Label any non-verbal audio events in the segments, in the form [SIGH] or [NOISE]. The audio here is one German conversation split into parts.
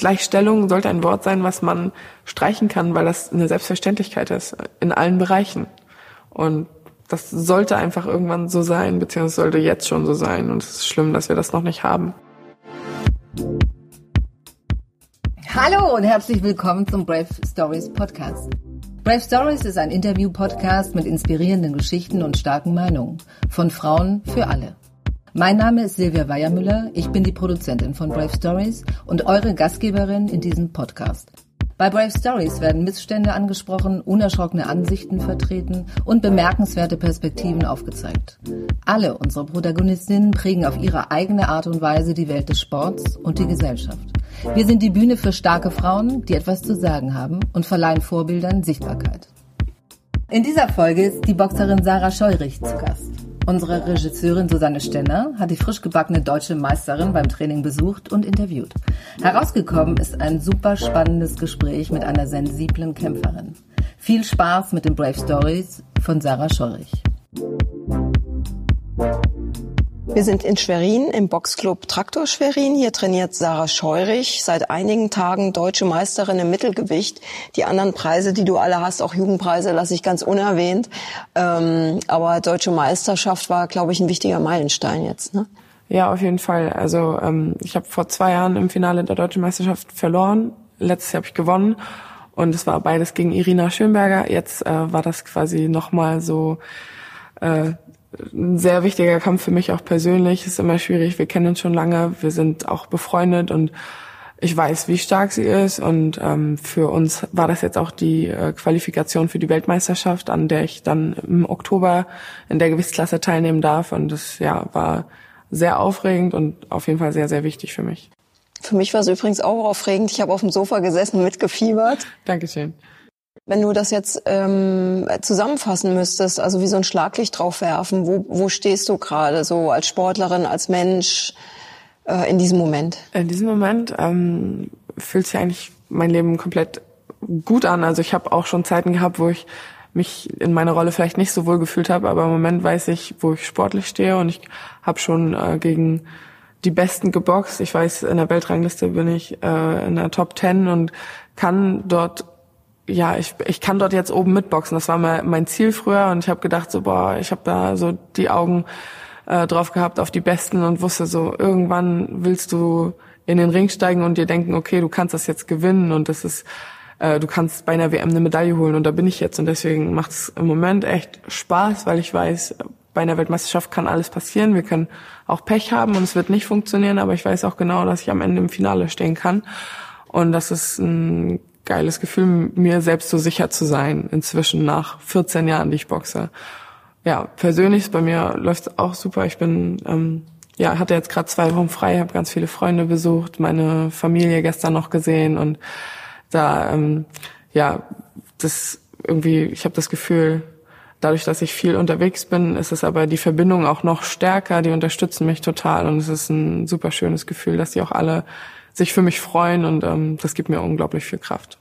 Gleichstellung sollte ein Wort sein, was man streichen kann, weil das eine Selbstverständlichkeit ist in allen Bereichen. Und das sollte einfach irgendwann so sein, beziehungsweise sollte jetzt schon so sein. Und es ist schlimm, dass wir das noch nicht haben. Hallo und herzlich willkommen zum Brave Stories Podcast. Brave Stories ist ein Interview-Podcast mit inspirierenden Geschichten und starken Meinungen von Frauen für alle. Mein Name ist Silvia Weiermüller, ich bin die Produzentin von Brave Stories und eure Gastgeberin in diesem Podcast. Bei Brave Stories werden Missstände angesprochen, unerschrockene Ansichten vertreten und bemerkenswerte Perspektiven aufgezeigt. Alle unsere Protagonistinnen prägen auf ihre eigene Art und Weise die Welt des Sports und die Gesellschaft. Wir sind die Bühne für starke Frauen, die etwas zu sagen haben und verleihen Vorbildern Sichtbarkeit. In dieser Folge ist die Boxerin Sarah Scheurich zu Gast. Unsere Regisseurin Susanne Stenner hat die frisch gebackene deutsche Meisterin beim Training besucht und interviewt. Herausgekommen ist ein super spannendes Gespräch mit einer sensiblen Kämpferin. Viel Spaß mit den Brave Stories von Sarah Scheurich. Wir sind in Schwerin im Boxclub Traktor Schwerin. Hier trainiert Sarah Scheurich, seit einigen Tagen deutsche Meisterin im Mittelgewicht. Die anderen Preise, die du alle hast, auch Jugendpreise, lasse ich ganz unerwähnt. Ähm, aber deutsche Meisterschaft war, glaube ich, ein wichtiger Meilenstein jetzt. Ne? Ja, auf jeden Fall. Also ähm, ich habe vor zwei Jahren im Finale der deutschen Meisterschaft verloren. Letztes Jahr habe ich gewonnen. Und es war beides gegen Irina Schönberger. Jetzt äh, war das quasi nochmal so äh, ein sehr wichtiger Kampf für mich auch persönlich. Ist immer schwierig. Wir kennen uns schon lange. Wir sind auch befreundet und ich weiß, wie stark sie ist. Und ähm, für uns war das jetzt auch die äh, Qualifikation für die Weltmeisterschaft, an der ich dann im Oktober in der Gewichtsklasse teilnehmen darf. Und das ja war sehr aufregend und auf jeden Fall sehr, sehr wichtig für mich. Für mich war es übrigens auch aufregend. Ich habe auf dem Sofa gesessen und mitgefiebert. Dankeschön. Wenn du das jetzt ähm, zusammenfassen müsstest, also wie so ein Schlaglicht drauf werfen, wo, wo stehst du gerade so als Sportlerin, als Mensch äh, in diesem Moment? In diesem Moment ähm, fühlt sich eigentlich mein Leben komplett gut an. Also ich habe auch schon Zeiten gehabt, wo ich mich in meiner Rolle vielleicht nicht so wohl gefühlt habe, aber im Moment weiß ich, wo ich sportlich stehe und ich habe schon äh, gegen die Besten geboxt. Ich weiß, in der Weltrangliste bin ich äh, in der Top Ten und kann dort ja, ich, ich kann dort jetzt oben mitboxen. Das war mal mein Ziel früher und ich habe gedacht, so boah, ich habe da so die Augen äh, drauf gehabt auf die Besten und wusste so, irgendwann willst du in den Ring steigen und dir denken, okay, du kannst das jetzt gewinnen und das ist, äh, du kannst bei einer WM eine Medaille holen und da bin ich jetzt und deswegen macht es im Moment echt Spaß, weil ich weiß, bei einer Weltmeisterschaft kann alles passieren. Wir können auch Pech haben und es wird nicht funktionieren, aber ich weiß auch genau, dass ich am Ende im Finale stehen kann. Und das ist ein geiles Gefühl, mir selbst so sicher zu sein, inzwischen nach 14 Jahren, die ich boxe. Ja, persönlich bei mir läuft auch super. Ich bin, ähm, ja, hatte jetzt gerade zwei Wochen frei, habe ganz viele Freunde besucht, meine Familie gestern noch gesehen und da, ähm, ja, das irgendwie, ich habe das Gefühl, dadurch, dass ich viel unterwegs bin, ist es aber die Verbindung auch noch stärker. Die unterstützen mich total und es ist ein super schönes Gefühl, dass die auch alle sich für mich freuen und ähm, das gibt mir unglaublich viel Kraft.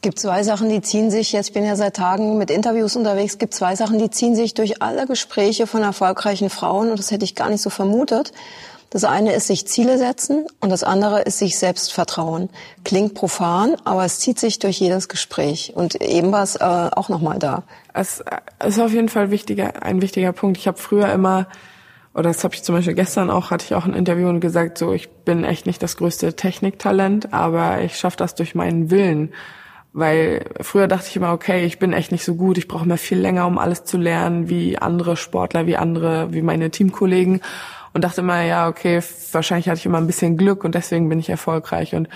Es gibt zwei Sachen, die ziehen sich, jetzt bin ja seit Tagen mit Interviews unterwegs, gibt zwei Sachen, die ziehen sich durch alle Gespräche von erfolgreichen Frauen und das hätte ich gar nicht so vermutet. Das eine ist sich Ziele setzen und das andere ist sich selbst vertrauen. Klingt profan, aber es zieht sich durch jedes Gespräch und eben war es äh, auch nochmal da. Es ist auf jeden Fall wichtiger, ein wichtiger Punkt. Ich habe früher immer oder das habe ich zum Beispiel gestern auch, hatte ich auch ein Interview und gesagt, so ich bin echt nicht das größte Techniktalent, aber ich schaffe das durch meinen Willen. Weil früher dachte ich immer, okay, ich bin echt nicht so gut, ich brauche mehr viel länger, um alles zu lernen, wie andere Sportler, wie andere, wie meine Teamkollegen. Und dachte immer, ja, okay, wahrscheinlich hatte ich immer ein bisschen Glück und deswegen bin ich erfolgreich. Und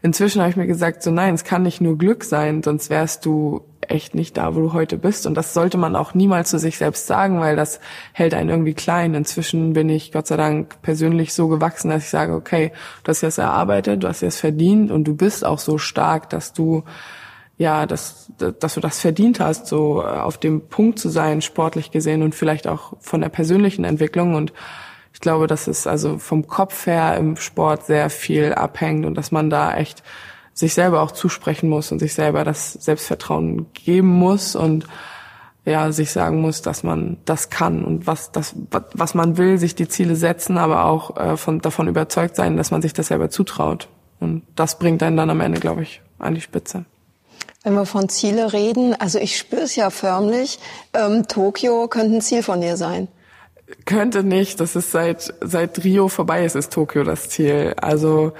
inzwischen habe ich mir gesagt, so nein, es kann nicht nur Glück sein, sonst wärst du echt nicht da, wo du heute bist. Und das sollte man auch niemals zu sich selbst sagen, weil das hält einen irgendwie klein. Inzwischen bin ich Gott sei Dank persönlich so gewachsen, dass ich sage, okay, du hast jetzt erarbeitet, du hast jetzt verdient und du bist auch so stark, dass du ja, dass, dass du das verdient hast, so äh, auf dem Punkt zu sein, sportlich gesehen und vielleicht auch von der persönlichen Entwicklung. Und ich glaube, dass es also vom Kopf her im Sport sehr viel abhängt und dass man da echt sich selber auch zusprechen muss und sich selber das Selbstvertrauen geben muss und ja, sich sagen muss, dass man das kann und was das, was man will, sich die Ziele setzen, aber auch äh, von, davon überzeugt sein, dass man sich das selber zutraut. Und das bringt einen dann am Ende, glaube ich, an die Spitze. Wenn wir von Ziele reden, also ich spüre es ja förmlich, ähm, Tokio könnte ein Ziel von dir sein. Könnte nicht. Das ist seit seit Rio vorbei ist, ist Tokio das Ziel. Also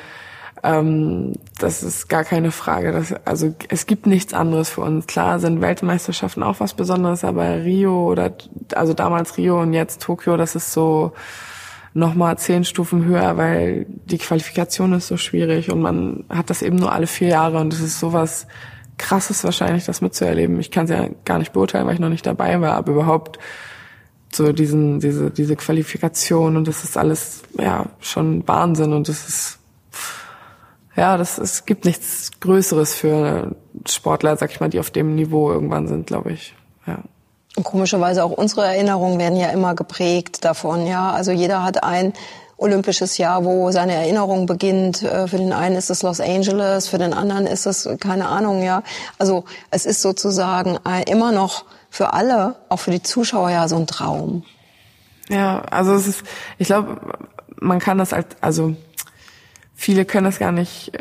ähm, das ist gar keine Frage. Das, also es gibt nichts anderes für uns. Klar sind Weltmeisterschaften auch was Besonderes, aber Rio oder also damals Rio und jetzt Tokio, das ist so nochmal zehn Stufen höher, weil die Qualifikation ist so schwierig und man hat das eben nur alle vier Jahre und es ist sowas krasses wahrscheinlich, das mitzuerleben. Ich kann es ja gar nicht beurteilen, weil ich noch nicht dabei war, aber überhaupt so diesen, diese, diese Qualifikation und das ist alles, ja, schon Wahnsinn und das ist, ja, das, es gibt nichts Größeres für Sportler, sag ich mal, die auf dem Niveau irgendwann sind, glaube ich, ja. Und komischerweise auch unsere Erinnerungen werden ja immer geprägt davon, ja. Also jeder hat ein olympisches Jahr, wo seine Erinnerung beginnt. Äh, für den einen ist es Los Angeles, für den anderen ist es keine Ahnung, ja. Also es ist sozusagen immer noch für alle, auch für die Zuschauer ja so ein Traum. Ja, also es ist, ich glaube, man kann das halt, also viele können das gar nicht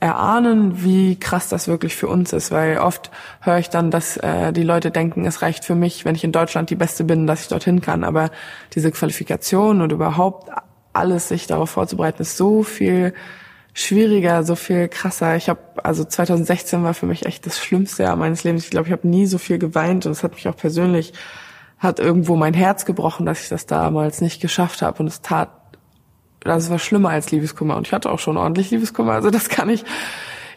erahnen, wie krass das wirklich für uns ist, weil oft höre ich dann, dass äh, die Leute denken, es reicht für mich, wenn ich in Deutschland die Beste bin, dass ich dorthin kann. Aber diese Qualifikation und überhaupt alles, sich darauf vorzubereiten, ist so viel schwieriger, so viel krasser. Ich habe also 2016 war für mich echt das schlimmste Jahr meines Lebens. Ich glaube, ich habe nie so viel geweint und es hat mich auch persönlich hat irgendwo mein Herz gebrochen, dass ich das damals nicht geschafft habe und es tat das war schlimmer als Liebeskummer und ich hatte auch schon ordentlich Liebeskummer, also das kann ich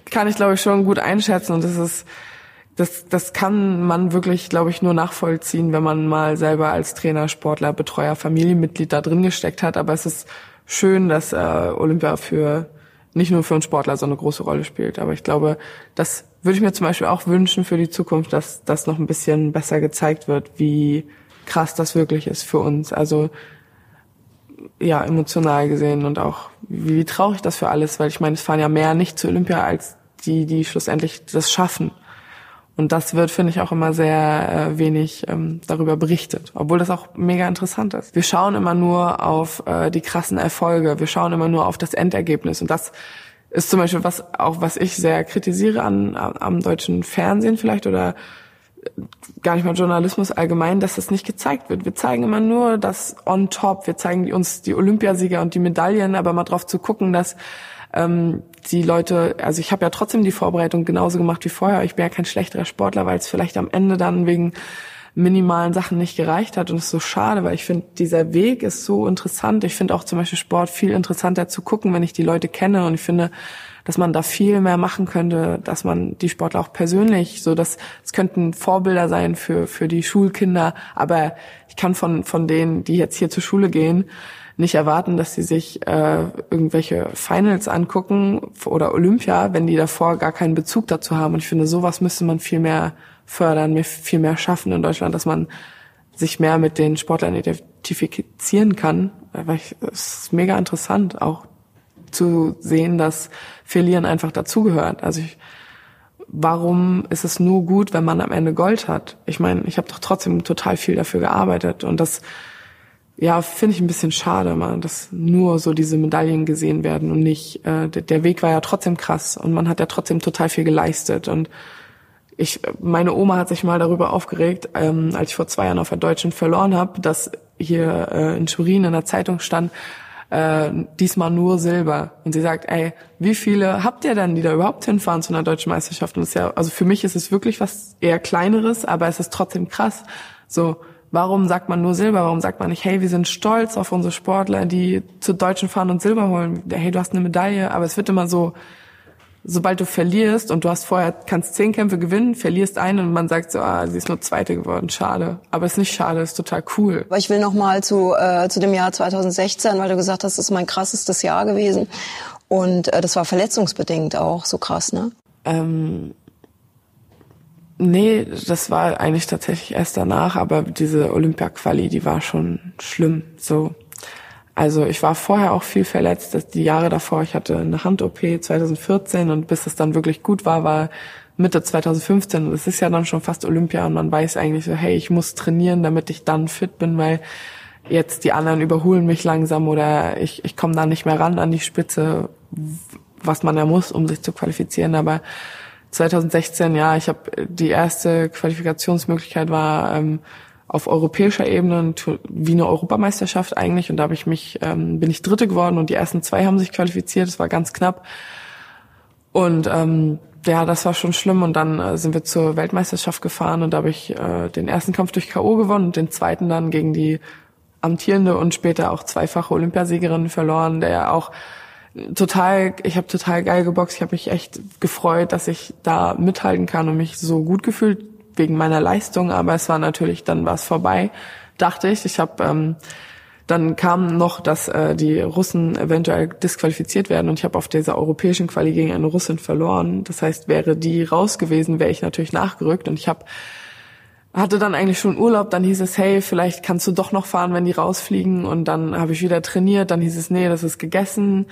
kann ich glaube ich schon gut einschätzen und das ist das das kann man wirklich glaube ich nur nachvollziehen, wenn man mal selber als Trainer, Sportler, Betreuer, Familienmitglied da drin gesteckt hat, aber es ist schön, dass äh, Olympia für nicht nur für einen Sportler so eine große Rolle spielt, aber ich glaube, das würde ich mir zum Beispiel auch wünschen für die Zukunft, dass das noch ein bisschen besser gezeigt wird, wie krass das wirklich ist für uns. Also ja, emotional gesehen und auch wie traurig das für alles, weil ich meine, es fahren ja mehr nicht zu Olympia als die, die schlussendlich das schaffen. Und das wird, finde ich, auch immer sehr äh, wenig ähm, darüber berichtet, obwohl das auch mega interessant ist. Wir schauen immer nur auf äh, die krassen Erfolge, wir schauen immer nur auf das Endergebnis und das ist zum Beispiel was auch was ich sehr kritisiere an am deutschen Fernsehen vielleicht oder gar nicht mal Journalismus allgemein, dass das nicht gezeigt wird. Wir zeigen immer nur das on top. Wir zeigen uns die Olympiasieger und die Medaillen, aber mal drauf zu gucken, dass ähm, die Leute, also ich habe ja trotzdem die Vorbereitung genauso gemacht wie vorher. Ich bin ja kein schlechterer Sportler, weil es vielleicht am Ende dann wegen minimalen Sachen nicht gereicht hat und es ist so schade, weil ich finde, dieser Weg ist so interessant. Ich finde auch zum Beispiel Sport viel interessanter zu gucken, wenn ich die Leute kenne und ich finde, dass man da viel mehr machen könnte, dass man die Sportler auch persönlich, so dass es könnten Vorbilder sein für für die Schulkinder, aber ich kann von von denen, die jetzt hier zur Schule gehen, nicht erwarten, dass sie sich äh, irgendwelche Finals angucken oder Olympia, wenn die davor gar keinen Bezug dazu haben. Und ich finde, sowas müsste man viel mehr fördern, viel mehr schaffen in Deutschland, dass man sich mehr mit den Sportlern identifizieren kann. Weil ich, es ist mega interessant, auch zu sehen, dass Verlieren einfach dazugehört. Also ich, warum ist es nur gut, wenn man am Ende Gold hat? Ich meine, ich habe doch trotzdem total viel dafür gearbeitet und das ja, finde ich ein bisschen schade, man, dass nur so diese Medaillen gesehen werden und nicht, äh, der Weg war ja trotzdem krass und man hat ja trotzdem total viel geleistet und ich, meine Oma hat sich mal darüber aufgeregt, ähm, als ich vor zwei Jahren auf der Deutschen verloren habe, dass hier äh, in Turin in der Zeitung stand, äh, diesmal nur Silber. Und sie sagt, ey, wie viele habt ihr denn, die da überhaupt hinfahren zu einer deutschen Meisterschaft? Und das ist ja, also für mich ist es wirklich was eher kleineres, aber es ist trotzdem krass. So, warum sagt man nur Silber? Warum sagt man nicht, hey, wir sind stolz auf unsere Sportler, die zu Deutschen fahren und Silber holen? Hey, du hast eine Medaille, aber es wird immer so, sobald du verlierst und du hast vorher, kannst zehn Kämpfe gewinnen, verlierst einen und man sagt so, ah, sie ist nur Zweite geworden, schade. Aber es ist nicht schade, es ist total cool. Aber ich will noch mal zu, äh, zu dem Jahr 2016, weil du gesagt hast, das ist mein krassestes Jahr gewesen. Und äh, das war verletzungsbedingt auch so krass, ne? Ähm, nee, das war eigentlich tatsächlich erst danach, aber diese Olympia-Quali, die war schon schlimm, so. Also ich war vorher auch viel verletzt. Die Jahre davor, ich hatte eine Hand-OP 2014 und bis es dann wirklich gut war, war Mitte 2015. Und es ist ja dann schon fast Olympia und man weiß eigentlich so, hey, ich muss trainieren, damit ich dann fit bin, weil jetzt die anderen überholen mich langsam oder ich, ich komme da nicht mehr ran an die Spitze. was man ja muss, um sich zu qualifizieren. Aber 2016, ja, ich habe die erste Qualifikationsmöglichkeit war ähm, auf europäischer Ebene wie eine Europameisterschaft eigentlich. Und da habe ich mich ähm, bin ich Dritte geworden und die ersten zwei haben sich qualifiziert. Es war ganz knapp. Und ähm, ja, das war schon schlimm. Und dann äh, sind wir zur Weltmeisterschaft gefahren und da habe ich äh, den ersten Kampf durch KO gewonnen und den zweiten dann gegen die amtierende und später auch zweifache Olympiasiegerin verloren, der auch total, ich habe total geil geboxt. Ich habe mich echt gefreut, dass ich da mithalten kann und mich so gut gefühlt wegen meiner Leistung. Aber es war natürlich dann was vorbei, dachte ich. Ich habe ähm, dann kam noch, dass äh, die Russen eventuell disqualifiziert werden und ich habe auf dieser europäischen Quali gegen eine Russin verloren. Das heißt, wäre die raus gewesen, wäre ich natürlich nachgerückt und ich habe hatte dann eigentlich schon Urlaub, dann hieß es, hey, vielleicht kannst du doch noch fahren, wenn die rausfliegen und dann habe ich wieder trainiert, dann hieß es, nee, das ist gegessen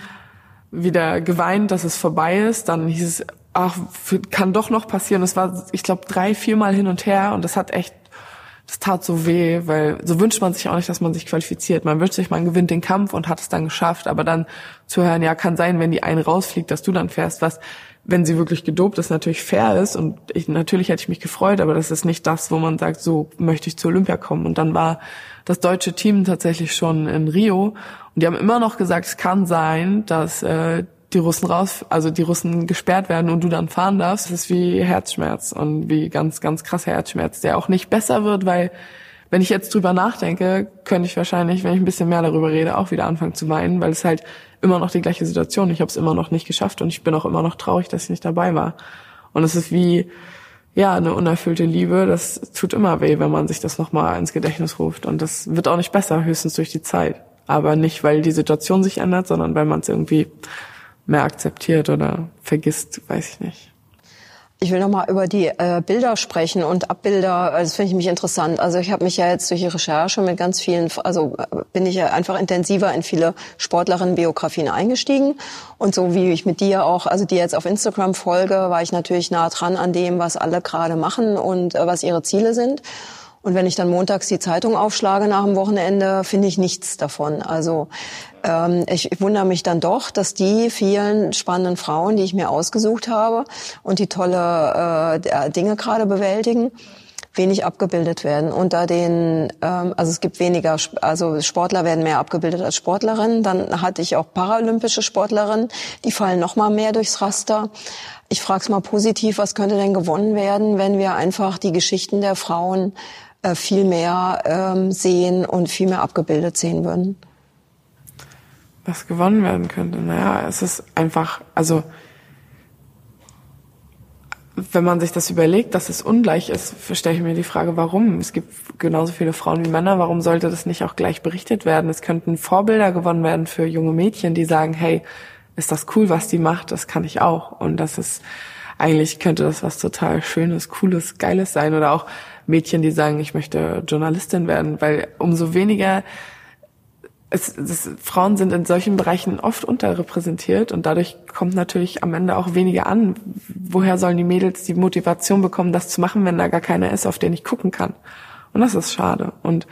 wieder geweint, dass es vorbei ist. Dann hieß es, ach, kann doch noch passieren. Es war, ich glaube, drei, viermal hin und her und das hat echt, das tat so weh, weil so wünscht man sich auch nicht, dass man sich qualifiziert. Man wünscht sich, man gewinnt den Kampf und hat es dann geschafft, aber dann zu hören, ja, kann sein, wenn die eine rausfliegt, dass du dann fährst, was, wenn sie wirklich gedopt ist, natürlich fair ist und ich, natürlich hätte ich mich gefreut, aber das ist nicht das, wo man sagt, so möchte ich zur Olympia kommen. Und dann war das deutsche Team tatsächlich schon in Rio und die haben immer noch gesagt, es kann sein, dass äh, die Russen raus, also die Russen gesperrt werden und du dann fahren darfst. Das ist wie Herzschmerz und wie ganz, ganz krasser Herzschmerz, der auch nicht besser wird, weil wenn ich jetzt drüber nachdenke, könnte ich wahrscheinlich, wenn ich ein bisschen mehr darüber rede, auch wieder anfangen zu weinen, weil es halt immer noch die gleiche Situation. Ich habe es immer noch nicht geschafft und ich bin auch immer noch traurig, dass ich nicht dabei war. Und es ist wie ja eine unerfüllte Liebe. Das tut immer weh, wenn man sich das nochmal ins Gedächtnis ruft. Und das wird auch nicht besser, höchstens durch die Zeit aber nicht, weil die Situation sich ändert, sondern weil man es irgendwie mehr akzeptiert oder vergisst, weiß ich nicht. Ich will nochmal über die äh, Bilder sprechen und Abbilder. Das finde ich mich interessant. Also ich habe mich ja jetzt durch die Recherche mit ganz vielen, also bin ich ja einfach intensiver in viele Sportlerinnen-Biografien eingestiegen. Und so wie ich mit dir auch, also dir jetzt auf Instagram folge, war ich natürlich nah dran an dem, was alle gerade machen und äh, was ihre Ziele sind. Und wenn ich dann montags die Zeitung aufschlage nach dem Wochenende, finde ich nichts davon. Also ähm, ich, ich wundere mich dann doch, dass die vielen spannenden Frauen, die ich mir ausgesucht habe und die tolle äh, Dinge gerade bewältigen, wenig abgebildet werden. Unter den, ähm, also es gibt weniger, also Sportler werden mehr abgebildet als Sportlerinnen. Dann hatte ich auch paralympische Sportlerinnen, die fallen noch mal mehr durchs Raster. Ich frage es mal positiv, was könnte denn gewonnen werden, wenn wir einfach die Geschichten der Frauen äh, viel mehr ähm, sehen und viel mehr abgebildet sehen würden? Was gewonnen werden könnte? Naja, es ist einfach, also wenn man sich das überlegt, dass es ungleich ist, stelle ich mir die Frage, warum? Es gibt genauso viele Frauen wie Männer, warum sollte das nicht auch gleich berichtet werden? Es könnten Vorbilder gewonnen werden für junge Mädchen, die sagen, hey, ist das cool, was die macht, das kann ich auch. Und das ist, eigentlich könnte das was total Schönes, Cooles, Geiles sein. Oder auch Mädchen, die sagen, ich möchte Journalistin werden, weil umso weniger es, es, Frauen sind in solchen Bereichen oft unterrepräsentiert und dadurch kommt natürlich am Ende auch weniger an. Woher sollen die Mädels die Motivation bekommen, das zu machen, wenn da gar keiner ist, auf den ich gucken kann? Und das ist schade. Und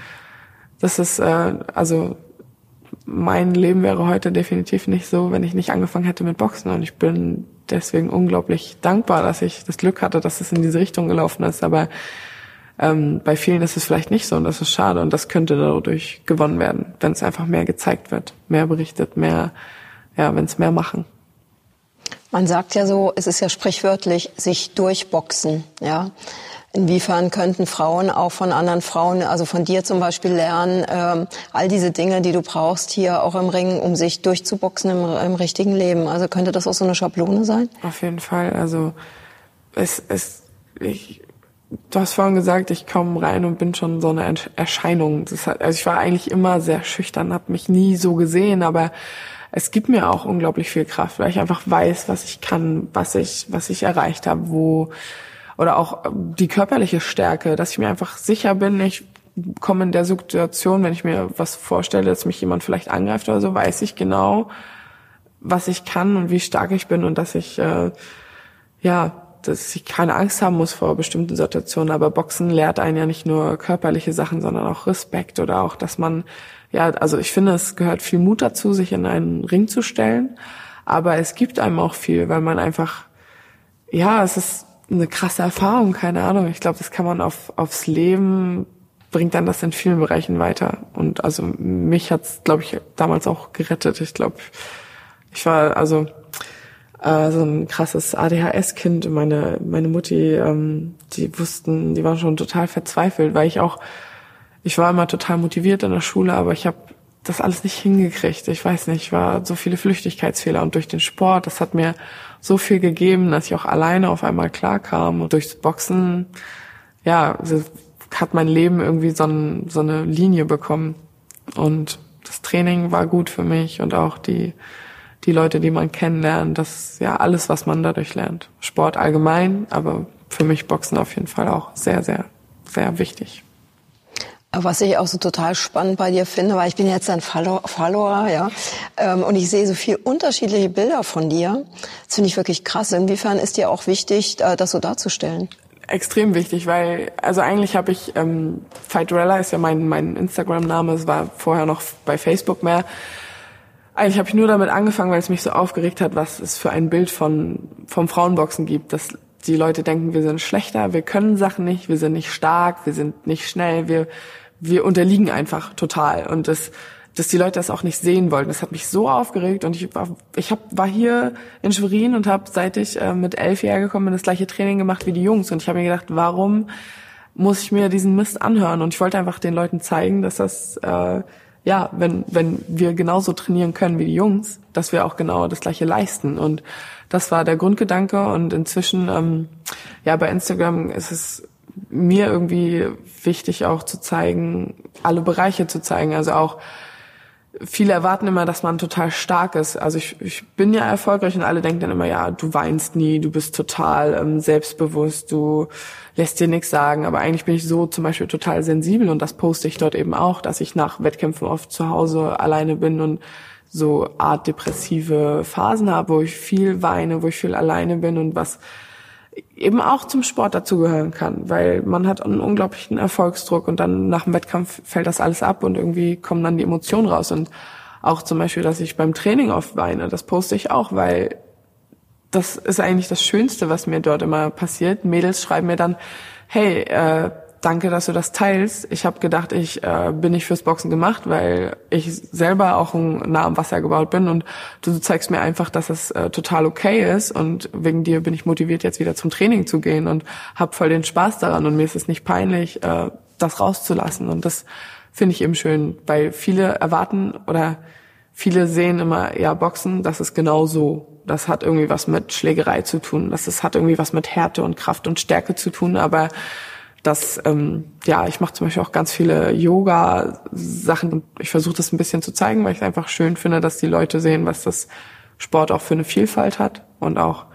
das ist, äh, also mein Leben wäre heute definitiv nicht so, wenn ich nicht angefangen hätte mit Boxen. Und ich bin deswegen unglaublich dankbar, dass ich das Glück hatte, dass es in diese Richtung gelaufen ist. Aber ähm, bei vielen ist es vielleicht nicht so und das ist schade und das könnte dadurch gewonnen werden, wenn es einfach mehr gezeigt wird, mehr berichtet, mehr, ja, wenn es mehr machen. Man sagt ja so, es ist ja sprichwörtlich, sich durchboxen, ja. Inwiefern könnten Frauen auch von anderen Frauen, also von dir zum Beispiel lernen, ähm, all diese Dinge, die du brauchst hier auch im Ring, um sich durchzuboxen im, im richtigen Leben? Also könnte das auch so eine Schablone sein? Auf jeden Fall. Also es, es, ich, du hast vorhin gesagt, ich komme rein und bin schon so eine Erscheinung. Hat, also ich war eigentlich immer sehr schüchtern, habe mich nie so gesehen, aber es gibt mir auch unglaublich viel Kraft, weil ich einfach weiß, was ich kann, was ich, was ich erreicht habe, wo oder auch die körperliche Stärke, dass ich mir einfach sicher bin, ich komme in der Situation, wenn ich mir was vorstelle, dass mich jemand vielleicht angreift oder so, weiß ich genau, was ich kann und wie stark ich bin und dass ich äh, ja dass ich keine Angst haben muss vor bestimmten Situationen. Aber Boxen lehrt einen ja nicht nur körperliche Sachen, sondern auch Respekt oder auch, dass man, ja, also ich finde, es gehört viel Mut dazu, sich in einen Ring zu stellen. Aber es gibt einem auch viel, weil man einfach, ja, es ist eine krasse Erfahrung, keine Ahnung. Ich glaube, das kann man auf, aufs Leben, bringt dann das in vielen Bereichen weiter. Und also mich hat's, glaube ich, damals auch gerettet. Ich glaube, ich war also äh, so ein krasses ADHS-Kind. Meine, meine Mutti, ähm, die wussten, die waren schon total verzweifelt, weil ich auch, ich war immer total motiviert in der Schule, aber ich habe das alles nicht hingekriegt. Ich weiß nicht, war so viele Flüchtigkeitsfehler und durch den Sport, das hat mir so viel gegeben, dass ich auch alleine auf einmal klarkam und durchs Boxen, ja, hat mein Leben irgendwie so, ein, so eine Linie bekommen und das Training war gut für mich und auch die die Leute, die man kennenlernt, das ist ja alles, was man dadurch lernt. Sport allgemein, aber für mich Boxen auf jeden Fall auch sehr, sehr, sehr wichtig. Was ich auch so total spannend bei dir finde, weil ich bin jetzt ein Follower, ja, ähm, und ich sehe so viel unterschiedliche Bilder von dir. Das finde ich wirklich krass. Inwiefern ist dir auch wichtig, äh, das so darzustellen? Extrem wichtig, weil also eigentlich habe ich ähm, Fightrella ist ja mein mein Instagram-Name. Es war vorher noch bei Facebook mehr. Eigentlich habe ich nur damit angefangen, weil es mich so aufgeregt hat, was es für ein Bild von vom Frauenboxen gibt, dass die Leute denken, wir sind schlechter, wir können Sachen nicht, wir sind nicht stark, wir sind nicht schnell, wir wir unterliegen einfach total und das dass die Leute das auch nicht sehen wollten. Das hat mich so aufgeregt und ich war, ich hab, war hier in Schwerin und habe, seit ich äh, mit elf Jahren gekommen bin, das gleiche Training gemacht wie die Jungs. Und ich habe mir gedacht, warum muss ich mir diesen Mist anhören? Und ich wollte einfach den Leuten zeigen, dass das, äh, ja, wenn, wenn wir genauso trainieren können wie die Jungs, dass wir auch genau das gleiche leisten. Und das war der Grundgedanke. Und inzwischen, ähm, ja, bei Instagram ist es mir irgendwie wichtig auch zu zeigen, alle Bereiche zu zeigen. Also auch viele erwarten immer, dass man total stark ist. Also ich, ich bin ja erfolgreich und alle denken dann immer, ja, du weinst nie, du bist total ähm, selbstbewusst, du lässt dir nichts sagen. Aber eigentlich bin ich so zum Beispiel total sensibel und das poste ich dort eben auch, dass ich nach Wettkämpfen oft zu Hause alleine bin und so art depressive Phasen habe, wo ich viel weine, wo ich viel alleine bin und was eben auch zum Sport dazugehören kann, weil man hat einen unglaublichen Erfolgsdruck und dann nach dem Wettkampf fällt das alles ab und irgendwie kommen dann die Emotionen raus und auch zum Beispiel, dass ich beim Training oft weine, das poste ich auch, weil das ist eigentlich das Schönste, was mir dort immer passiert. Mädels schreiben mir dann, hey, äh, danke, dass du das teilst. Ich habe gedacht, ich äh, bin nicht fürs Boxen gemacht, weil ich selber auch nah am Wasser gebaut bin und du zeigst mir einfach, dass es äh, total okay ist und wegen dir bin ich motiviert, jetzt wieder zum Training zu gehen und hab voll den Spaß daran und mir ist es nicht peinlich, äh, das rauszulassen und das finde ich eben schön, weil viele erwarten oder viele sehen immer, ja, Boxen, das ist genau so. Das hat irgendwie was mit Schlägerei zu tun. Das ist, hat irgendwie was mit Härte und Kraft und Stärke zu tun, aber dass ähm, ja, ich mache zum Beispiel auch ganz viele Yoga-Sachen und ich versuche das ein bisschen zu zeigen, weil ich es einfach schön finde, dass die Leute sehen, was das Sport auch für eine Vielfalt hat und auch,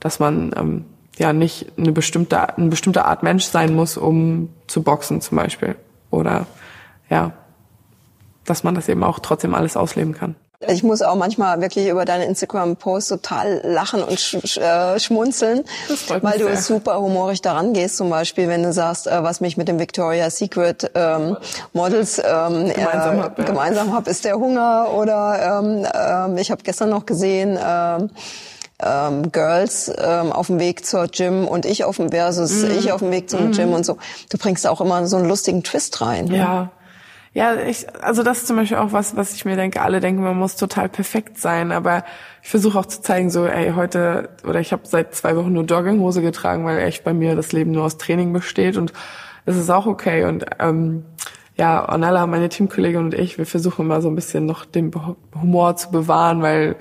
dass man ähm, ja nicht eine bestimmte, eine bestimmte Art Mensch sein muss, um zu boxen zum Beispiel. Oder ja, dass man das eben auch trotzdem alles ausleben kann. Ich muss auch manchmal wirklich über deine Instagram-Post total lachen und sch sch äh, schmunzeln, weil du sehr. super humorig daran gehst. Zum Beispiel, wenn du sagst, äh, was mich mit dem Victoria's Secret ähm, Models ähm, gemeinsam äh, habe, ja. gemeinsam hab, ist der Hunger. Oder ähm, ähm, ich habe gestern noch gesehen. Ähm, ähm, Girls ähm, auf dem Weg zur Gym und ich auf dem versus mm. ich auf dem Weg zum mm. Gym und so. Du bringst auch immer so einen lustigen Twist rein. Ne? Ja, ja, ich, also das ist zum Beispiel auch was, was ich mir denke, alle denken, man muss total perfekt sein, aber ich versuche auch zu zeigen, so, ey, heute, oder ich habe seit zwei Wochen nur Jogginghose getragen, weil echt bei mir das Leben nur aus Training besteht und das ist auch okay. Und ähm, ja, Ornella, meine Teamkollegin und ich, wir versuchen immer so ein bisschen noch den Humor zu bewahren, weil,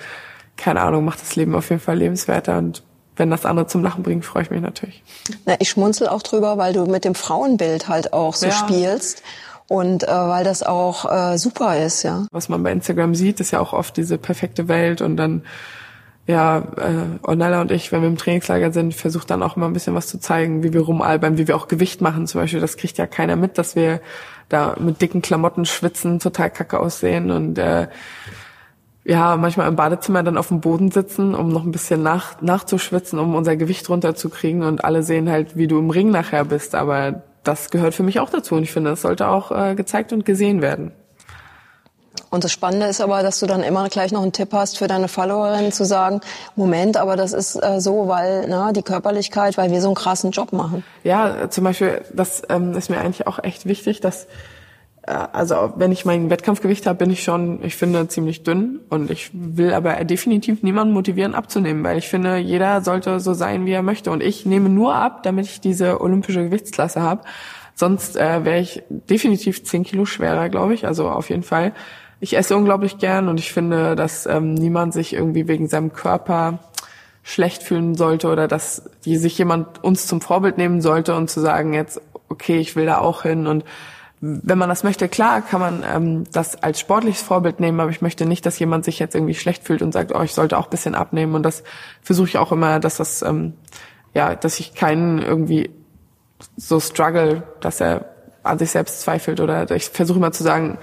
keine Ahnung, macht das Leben auf jeden Fall lebenswerter und wenn das andere zum Lachen bringt, freue ich mich natürlich. Na, ich schmunzel auch drüber, weil du mit dem Frauenbild halt auch so ja. spielst und äh, weil das auch äh, super ist, ja. Was man bei Instagram sieht, ist ja auch oft diese perfekte Welt und dann ja, äh, Ornella und ich, wenn wir im Trainingslager sind, versucht dann auch immer ein bisschen was zu zeigen, wie wir rumalbern, wie wir auch Gewicht machen zum Beispiel. Das kriegt ja keiner mit, dass wir da mit dicken Klamotten schwitzen, total kacke aussehen und äh, ja, manchmal im Badezimmer dann auf dem Boden sitzen, um noch ein bisschen nach, nachzuschwitzen, um unser Gewicht runterzukriegen und alle sehen halt, wie du im Ring nachher bist, aber das gehört für mich auch dazu und ich finde, das sollte auch äh, gezeigt und gesehen werden. Und das Spannende ist aber, dass du dann immer gleich noch einen Tipp hast für deine Followerinnen zu sagen, Moment, aber das ist äh, so, weil na, die Körperlichkeit, weil wir so einen krassen Job machen. Ja, zum Beispiel, das ähm, ist mir eigentlich auch echt wichtig, dass also wenn ich mein Wettkampfgewicht habe, bin ich schon, ich finde, ziemlich dünn. Und ich will aber definitiv niemanden motivieren abzunehmen, weil ich finde, jeder sollte so sein, wie er möchte. Und ich nehme nur ab, damit ich diese olympische Gewichtsklasse habe. Sonst äh, wäre ich definitiv zehn Kilo schwerer, glaube ich, also auf jeden Fall. Ich esse unglaublich gern und ich finde, dass ähm, niemand sich irgendwie wegen seinem Körper schlecht fühlen sollte oder dass sich jemand uns zum Vorbild nehmen sollte und zu sagen jetzt, okay, ich will da auch hin und wenn man das möchte, klar, kann man ähm, das als sportliches Vorbild nehmen, aber ich möchte nicht, dass jemand sich jetzt irgendwie schlecht fühlt und sagt, oh, ich sollte auch ein bisschen abnehmen. Und das versuche ich auch immer, dass das, ähm, ja, dass ich keinen irgendwie so struggle, dass er an sich selbst zweifelt oder ich versuche immer zu sagen,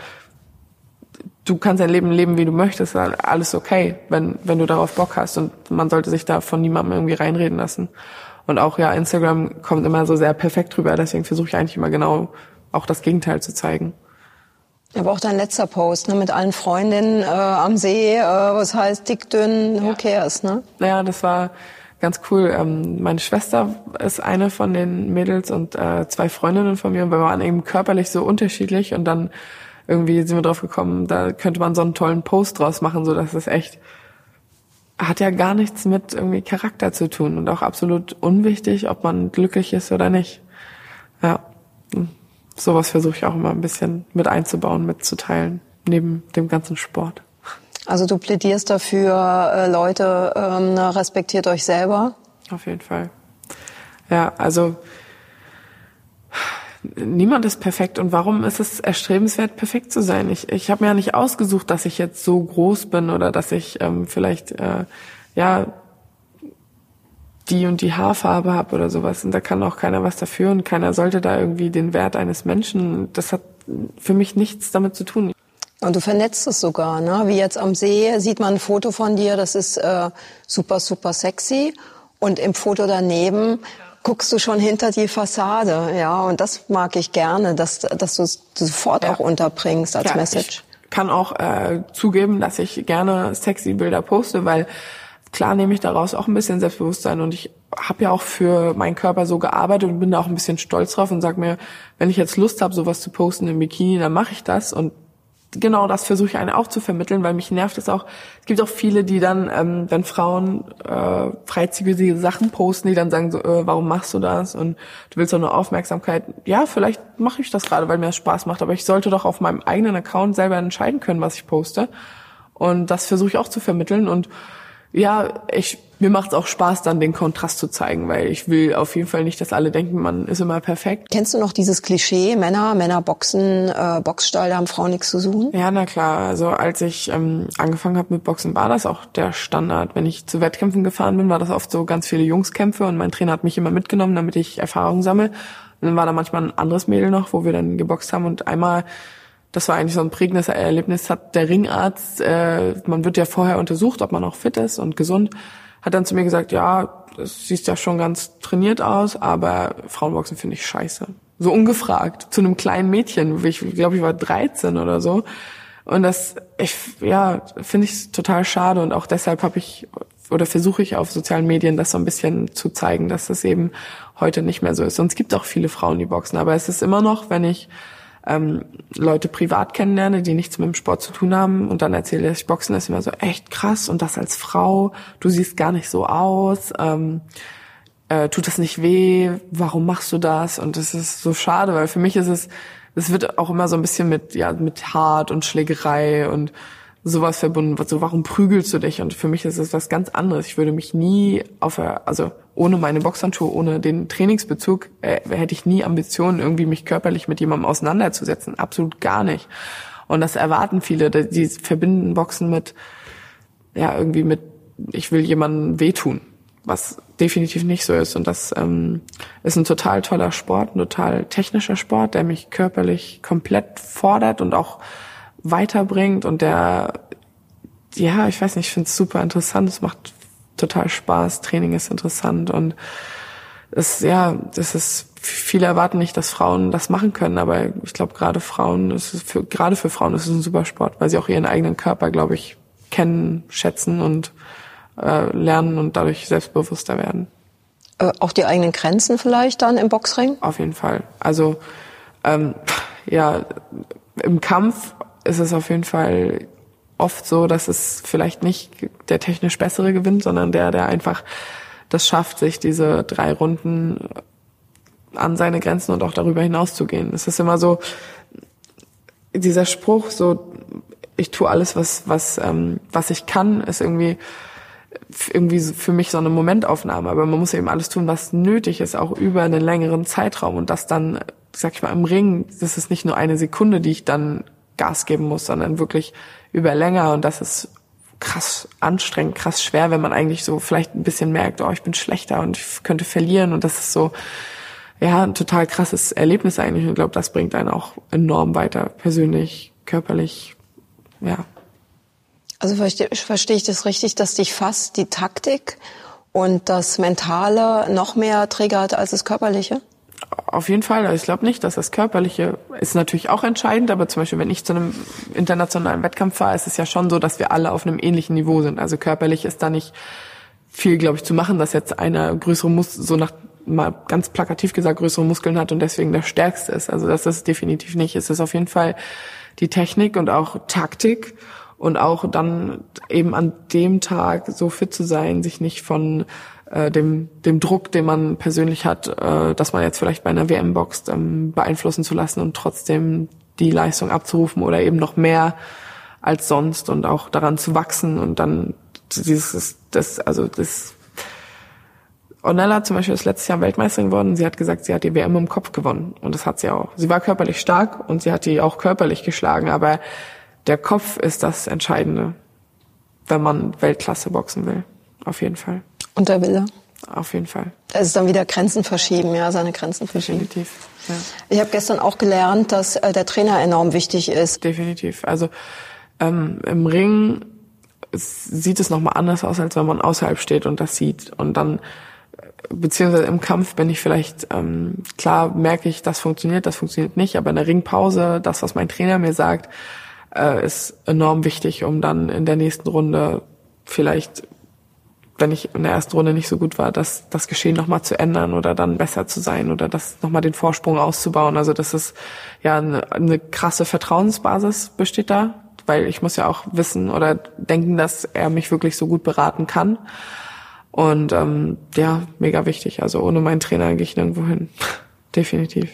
du kannst dein Leben leben, wie du möchtest, alles okay, wenn, wenn du darauf Bock hast und man sollte sich da von niemandem irgendwie reinreden lassen. Und auch ja, Instagram kommt immer so sehr perfekt rüber, deswegen versuche ich eigentlich immer genau auch das Gegenteil zu zeigen. Aber auch dein letzter Post, ne, mit allen Freundinnen äh, am See, äh, was heißt dick, dünn, who cares, ne? Naja, das war ganz cool. Ähm, meine Schwester ist eine von den Mädels und äh, zwei Freundinnen von mir und wir waren eben körperlich so unterschiedlich und dann irgendwie sind wir drauf gekommen, da könnte man so einen tollen Post draus machen, so dass es echt hat ja gar nichts mit irgendwie Charakter zu tun und auch absolut unwichtig, ob man glücklich ist oder nicht. Ja, sowas versuche ich auch immer ein bisschen mit einzubauen, mitzuteilen, neben dem ganzen Sport. Also du plädierst dafür, äh, Leute, ähm, respektiert euch selber? Auf jeden Fall. Ja, also niemand ist perfekt und warum ist es erstrebenswert, perfekt zu sein? Ich, ich habe mir ja nicht ausgesucht, dass ich jetzt so groß bin oder dass ich ähm, vielleicht äh, ja die und die Haarfarbe habe oder sowas. Und da kann auch keiner was dafür und keiner sollte da irgendwie den Wert eines Menschen. Das hat für mich nichts damit zu tun. Und du vernetzt es sogar, ne? Wie jetzt am See sieht man ein Foto von dir, das ist äh, super, super sexy. Und im Foto daneben guckst du schon hinter die Fassade, ja, und das mag ich gerne, dass, dass du es sofort ja. auch unterbringst als ja, Message. Ich kann auch äh, zugeben, dass ich gerne sexy Bilder poste, weil klar nehme ich daraus auch ein bisschen Selbstbewusstsein und ich habe ja auch für meinen Körper so gearbeitet und bin da auch ein bisschen stolz drauf und sag mir, wenn ich jetzt Lust habe, sowas zu posten im Bikini, dann mache ich das und genau das versuche ich einen auch zu vermitteln, weil mich nervt es auch. Es gibt auch viele, die dann, ähm, wenn Frauen äh, freizügige Sachen posten, die dann sagen so, äh, warum machst du das? Und du willst doch nur Aufmerksamkeit. Ja, vielleicht mache ich das gerade, weil mir das Spaß macht, aber ich sollte doch auf meinem eigenen Account selber entscheiden können, was ich poste. Und das versuche ich auch zu vermitteln und ja, ich, mir macht es auch Spaß, dann den Kontrast zu zeigen, weil ich will auf jeden Fall nicht, dass alle denken, man ist immer perfekt. Kennst du noch dieses Klischee, Männer, Männer boxen, äh, Boxstall, da haben Frauen nichts zu suchen? Ja, na klar. Also als ich ähm, angefangen habe mit Boxen, war das auch der Standard. Wenn ich zu Wettkämpfen gefahren bin, war das oft so ganz viele Jungskämpfe und mein Trainer hat mich immer mitgenommen, damit ich Erfahrung sammle. Und dann war da manchmal ein anderes Mädel noch, wo wir dann geboxt haben und einmal das war eigentlich so ein prägendes Erlebnis, hat der Ringarzt, äh, man wird ja vorher untersucht, ob man auch fit ist und gesund, hat dann zu mir gesagt, ja, das siehst ja schon ganz trainiert aus, aber Frauenboxen finde ich scheiße. So ungefragt, zu einem kleinen Mädchen, ich glaube, ich war 13 oder so. Und das, ich, ja, finde ich total schade und auch deshalb habe ich oder versuche ich auf sozialen Medien das so ein bisschen zu zeigen, dass das eben heute nicht mehr so ist. Und es gibt auch viele Frauen, die boxen, aber es ist immer noch, wenn ich ähm, Leute privat kennenlerne, die nichts mit dem Sport zu tun haben und dann erzähle ich, Boxen ist immer so echt krass und das als Frau, du siehst gar nicht so aus, ähm, äh, tut das nicht weh, warum machst du das? Und das ist so schade, weil für mich ist es, es wird auch immer so ein bisschen mit, ja, mit Hart und Schlägerei und sowas verbunden. So, warum prügelst du dich? Und für mich ist es was ganz anderes. Ich würde mich nie auf, also ohne meine Boxhandschuhe, ohne den Trainingsbezug, äh, hätte ich nie Ambitionen, irgendwie mich körperlich mit jemandem auseinanderzusetzen. Absolut gar nicht. Und das erwarten viele. Die verbinden Boxen mit, ja, irgendwie mit, ich will jemandem wehtun. Was definitiv nicht so ist. Und das ähm, ist ein total toller Sport, ein total technischer Sport, der mich körperlich komplett fordert und auch weiterbringt und der, ja, ich weiß nicht, ich finde es super interessant, es macht total Spaß, Training ist interessant und es, ja, das ist, viele erwarten nicht, dass Frauen das machen können, aber ich glaube, gerade Frauen, ist es für, gerade für Frauen ist es ein super Sport, weil sie auch ihren eigenen Körper, glaube ich, kennen, schätzen und äh, lernen und dadurch selbstbewusster werden. Äh, auch die eigenen Grenzen vielleicht dann im Boxring? Auf jeden Fall. Also ähm, ja, im Kampf ist es auf jeden Fall oft so, dass es vielleicht nicht der technisch bessere gewinnt, sondern der, der einfach das schafft, sich diese drei Runden an seine Grenzen und auch darüber hinaus zu gehen. Es ist immer so, dieser Spruch, so, ich tue alles, was, was, ähm, was ich kann, ist irgendwie, irgendwie für mich so eine Momentaufnahme. Aber man muss eben alles tun, was nötig ist, auch über einen längeren Zeitraum. Und das dann, sag ich mal, im Ring, das ist nicht nur eine Sekunde, die ich dann Gas geben muss, sondern wirklich über länger. Und das ist krass anstrengend, krass schwer, wenn man eigentlich so vielleicht ein bisschen merkt, oh, ich bin schlechter und ich könnte verlieren. Und das ist so, ja, ein total krasses Erlebnis eigentlich. Und ich glaube, das bringt einen auch enorm weiter, persönlich, körperlich, ja. Also verstehe, verstehe ich das richtig, dass dich fast die Taktik und das Mentale noch mehr triggert als das Körperliche? Auf jeden Fall. Ich glaube nicht, dass das Körperliche ist natürlich auch entscheidend, aber zum Beispiel, wenn ich zu einem internationalen Wettkampf fahre, ist es ja schon so, dass wir alle auf einem ähnlichen Niveau sind. Also körperlich ist da nicht viel, glaube ich, zu machen, dass jetzt einer größere Mus so nach mal ganz plakativ gesagt größere Muskeln hat und deswegen der stärkste ist. Also das ist definitiv nicht. Es ist auf jeden Fall die Technik und auch Taktik und auch dann eben an dem Tag so fit zu sein, sich nicht von äh, dem, dem Druck, den man persönlich hat, äh, dass man jetzt vielleicht bei einer WM boxt, ähm, beeinflussen zu lassen und trotzdem die Leistung abzurufen oder eben noch mehr als sonst und auch daran zu wachsen und dann dieses, das, also das Ornella zum Beispiel ist letztes Jahr Weltmeisterin geworden. Sie hat gesagt, sie hat die WM im Kopf gewonnen. Und das hat sie auch. Sie war körperlich stark und sie hat die auch körperlich geschlagen. Aber der Kopf ist das Entscheidende, wenn man Weltklasse boxen will. Auf jeden Fall. Und der Wille? Auf jeden Fall. Das ist dann wieder Grenzen verschieben, ja, seine Grenzen verschieben. Definitiv. Ja. Ich habe gestern auch gelernt, dass äh, der Trainer enorm wichtig ist. Definitiv. Also ähm, im Ring sieht es nochmal anders aus, als wenn man außerhalb steht und das sieht. Und dann, beziehungsweise im Kampf bin ich vielleicht, ähm, klar merke ich, das funktioniert, das funktioniert nicht, aber in der Ringpause, das, was mein Trainer mir sagt, äh, ist enorm wichtig, um dann in der nächsten Runde vielleicht wenn ich in der ersten Runde nicht so gut war, das, das Geschehen nochmal zu ändern oder dann besser zu sein oder das nochmal den Vorsprung auszubauen. Also das ist ja eine, eine krasse Vertrauensbasis besteht da, weil ich muss ja auch wissen oder denken, dass er mich wirklich so gut beraten kann. Und ähm, ja, mega wichtig. Also ohne meinen Trainer gehe ich nirgendwo hin. [LAUGHS] Definitiv.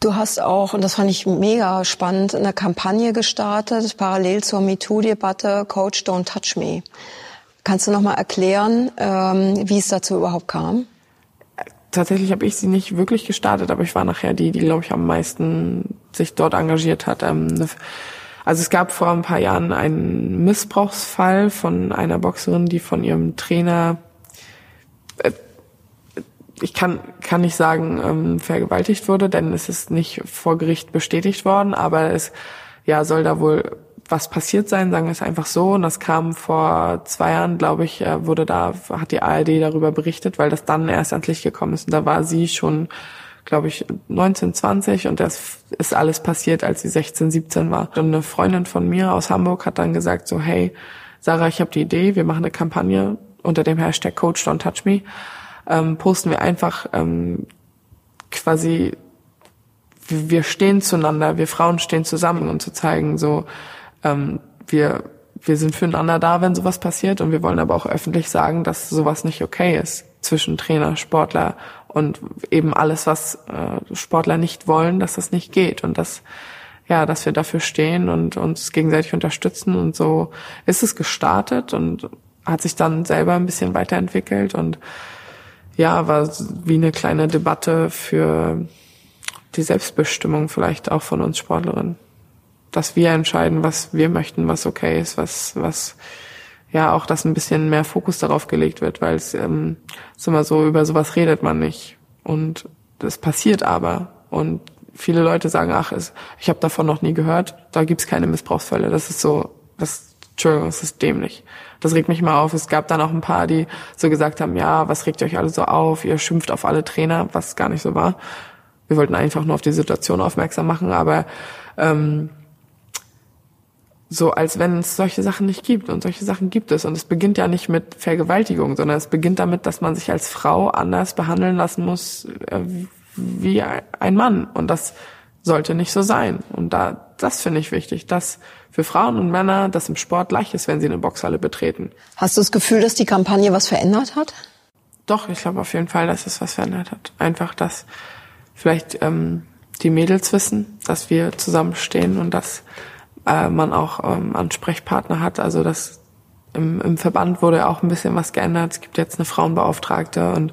Du hast auch, und das fand ich mega spannend, eine Kampagne gestartet, parallel zur MeToo-Debatte, Coach Don't Touch Me. Kannst du noch mal erklären, ähm, wie es dazu überhaupt kam? Tatsächlich habe ich sie nicht wirklich gestartet, aber ich war nachher die, die glaube ich am meisten sich dort engagiert hat. Ähm, also es gab vor ein paar Jahren einen Missbrauchsfall von einer Boxerin, die von ihrem Trainer äh, ich kann, kann nicht sagen, ähm, vergewaltigt wurde, denn es ist nicht vor Gericht bestätigt worden, aber es ja, soll da wohl was passiert sein, sagen wir es einfach so. Und das kam vor zwei Jahren, glaube ich, äh, wurde da, hat die ARD darüber berichtet, weil das dann erst ans Licht gekommen ist. Und da war sie schon, glaube ich, 19, 20 und das ist alles passiert, als sie 16, 17 war. Und eine Freundin von mir aus Hamburg hat dann gesagt so, hey, Sarah, ich habe die Idee, wir machen eine Kampagne unter dem Hashtag Coach Don't Touch Me. Ähm, posten wir einfach ähm, quasi wir stehen zueinander, wir Frauen stehen zusammen und zu zeigen, so ähm, wir, wir sind füreinander da, wenn sowas passiert. Und wir wollen aber auch öffentlich sagen, dass sowas nicht okay ist zwischen Trainer, Sportler und eben alles, was äh, Sportler nicht wollen, dass das nicht geht. Und dass ja, dass wir dafür stehen und uns gegenseitig unterstützen. Und so ist es gestartet und hat sich dann selber ein bisschen weiterentwickelt. Und ja, war wie eine kleine Debatte für die Selbstbestimmung vielleicht auch von uns Sportlerinnen dass wir entscheiden, was wir möchten, was okay ist, was, was, ja, auch, dass ein bisschen mehr Fokus darauf gelegt wird, weil es ähm, ist immer so, über sowas redet man nicht. Und das passiert aber. Und viele Leute sagen, ach, ich habe davon noch nie gehört, da gibt's keine Missbrauchsfälle. Das ist so, das Entschuldigung, es ist dämlich. Das regt mich mal auf. Es gab dann auch ein paar, die so gesagt haben, ja, was regt euch alle so auf? Ihr schimpft auf alle Trainer, was gar nicht so war. Wir wollten einfach nur auf die Situation aufmerksam machen, aber ähm, so als wenn es solche Sachen nicht gibt. Und solche Sachen gibt es. Und es beginnt ja nicht mit Vergewaltigung, sondern es beginnt damit, dass man sich als Frau anders behandeln lassen muss äh, wie ein Mann. Und das sollte nicht so sein. Und da, das finde ich wichtig, dass für Frauen und Männer das im Sport gleich ist, wenn sie eine Boxhalle betreten. Hast du das Gefühl, dass die Kampagne was verändert hat? Doch, ich glaube auf jeden Fall, dass es was verändert hat. Einfach, dass vielleicht ähm, die Mädels wissen, dass wir zusammenstehen und dass äh, man auch ähm, Ansprechpartner hat. Also das im, im Verband wurde auch ein bisschen was geändert. Es gibt jetzt eine Frauenbeauftragte und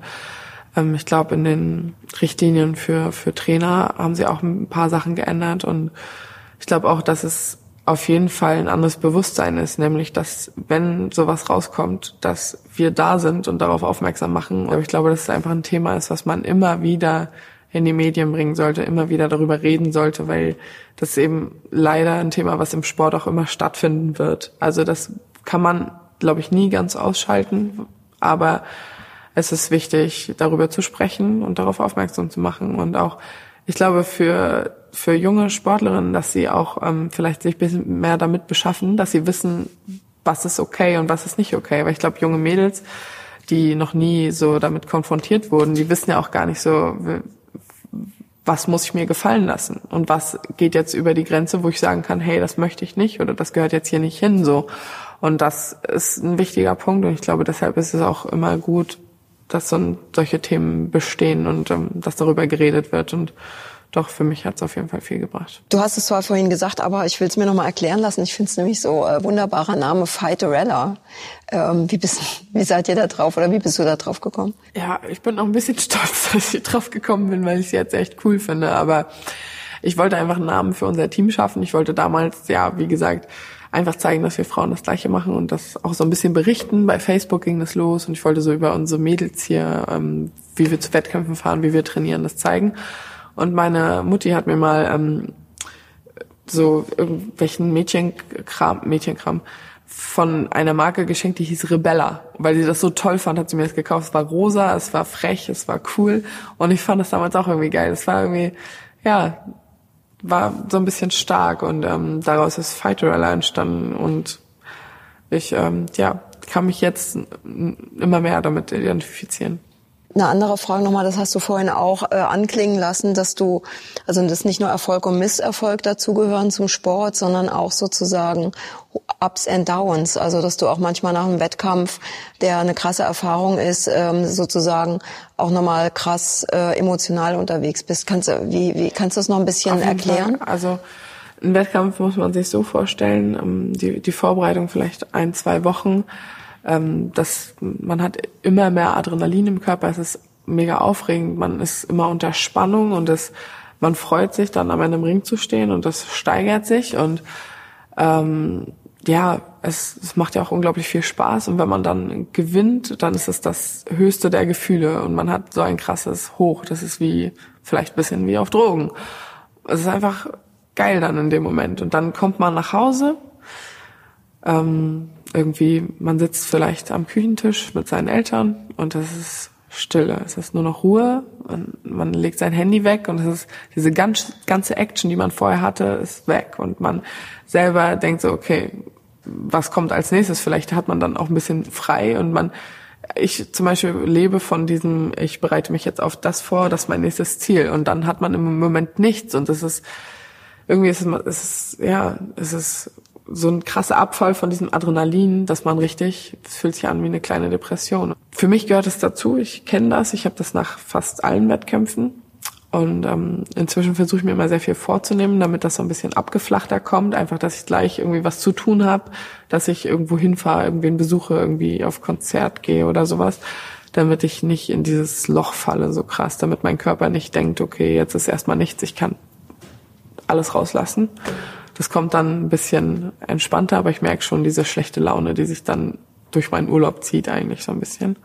ähm, ich glaube in den Richtlinien für für Trainer haben sie auch ein paar Sachen geändert und ich glaube auch, dass es auf jeden Fall ein anderes Bewusstsein ist, nämlich dass wenn sowas rauskommt, dass wir da sind und darauf aufmerksam machen. Aber ich glaube, dass es einfach ein Thema ist, was man immer wieder in die Medien bringen sollte, immer wieder darüber reden sollte, weil das eben leider ein Thema, was im Sport auch immer stattfinden wird. Also das kann man, glaube ich, nie ganz ausschalten, aber es ist wichtig, darüber zu sprechen und darauf aufmerksam zu machen und auch, ich glaube, für für junge Sportlerinnen, dass sie auch ähm, vielleicht sich ein bisschen mehr damit beschaffen, dass sie wissen, was ist okay und was ist nicht okay. Weil ich glaube, junge Mädels, die noch nie so damit konfrontiert wurden, die wissen ja auch gar nicht so, was muss ich mir gefallen lassen und was geht jetzt über die Grenze, wo ich sagen kann, hey, das möchte ich nicht oder das gehört jetzt hier nicht hin so. Und das ist ein wichtiger Punkt und ich glaube, deshalb ist es auch immer gut, dass so solche Themen bestehen und ähm, dass darüber geredet wird und doch, für mich hat es auf jeden Fall viel gebracht. Du hast es zwar vorhin gesagt, aber ich will es mir nochmal erklären lassen. Ich finde es nämlich so äh, wunderbarer Name, Fighterella. Ähm, wie, bist, [LAUGHS] wie seid ihr da drauf oder wie bist du da drauf gekommen? Ja, ich bin auch ein bisschen [LAUGHS] stolz, dass ich drauf gekommen bin, weil ich es jetzt echt cool finde. Aber ich wollte einfach einen Namen für unser Team schaffen. Ich wollte damals, ja, wie gesagt, einfach zeigen, dass wir Frauen das Gleiche machen und das auch so ein bisschen berichten. Bei Facebook ging das los und ich wollte so über unsere Mädels hier, ähm, wie wir zu Wettkämpfen fahren, wie wir trainieren, das zeigen. Und meine Mutti hat mir mal ähm, so irgendwelchen Mädchenkram, Mädchenkram von einer Marke geschenkt, die hieß Rebella. Weil sie das so toll fand, hat sie mir das gekauft. Es war rosa, es war frech, es war cool. Und ich fand das damals auch irgendwie geil. Es war irgendwie, ja, war so ein bisschen stark und ähm, daraus ist Fighterella entstanden und ich ähm, ja kann mich jetzt immer mehr damit identifizieren. Eine andere Frage nochmal, das hast du vorhin auch äh, anklingen lassen, dass du, also dass nicht nur Erfolg und Misserfolg dazugehören zum Sport, sondern auch sozusagen Ups and Downs. Also dass du auch manchmal nach einem Wettkampf, der eine krasse Erfahrung ist, ähm, sozusagen auch nochmal krass äh, emotional unterwegs bist. Kannst du, wie, wie kannst du das noch ein bisschen erklären? Fall. Also ein Wettkampf muss man sich so vorstellen, ähm, die, die Vorbereitung vielleicht ein, zwei Wochen ähm, dass man hat immer mehr Adrenalin im Körper, es ist mega aufregend, man ist immer unter Spannung und es, man freut sich dann am Ende im Ring zu stehen und das steigert sich. Und ähm, ja, es, es macht ja auch unglaublich viel Spaß. Und wenn man dann gewinnt, dann ist es das höchste der Gefühle. Und man hat so ein krasses Hoch, das ist wie vielleicht bisschen wie auf Drogen. Es ist einfach geil dann in dem Moment. Und dann kommt man nach Hause ähm, irgendwie, man sitzt vielleicht am Küchentisch mit seinen Eltern und es ist Stille, es ist nur noch Ruhe und man legt sein Handy weg und es ist diese ganz, ganze Action, die man vorher hatte, ist weg. Und man selber denkt so, okay, was kommt als nächstes? Vielleicht hat man dann auch ein bisschen frei und man, ich zum Beispiel lebe von diesem, ich bereite mich jetzt auf das vor, das ist mein nächstes Ziel. Und dann hat man im Moment nichts und es ist, irgendwie ist es, ist, ja, es ist so ein krasser Abfall von diesem Adrenalin, dass man richtig, das fühlt sich an wie eine kleine Depression. Für mich gehört es dazu, ich kenne das, ich habe das nach fast allen Wettkämpfen und ähm, inzwischen versuche ich mir immer sehr viel vorzunehmen, damit das so ein bisschen abgeflachter kommt, einfach, dass ich gleich irgendwie was zu tun habe, dass ich irgendwo hinfahre, irgendwen besuche, irgendwie auf Konzert gehe oder sowas, damit ich nicht in dieses Loch falle so krass, damit mein Körper nicht denkt, okay, jetzt ist erstmal nichts, ich kann alles rauslassen. Das kommt dann ein bisschen entspannter, aber ich merke schon diese schlechte Laune, die sich dann durch meinen Urlaub zieht eigentlich so ein bisschen.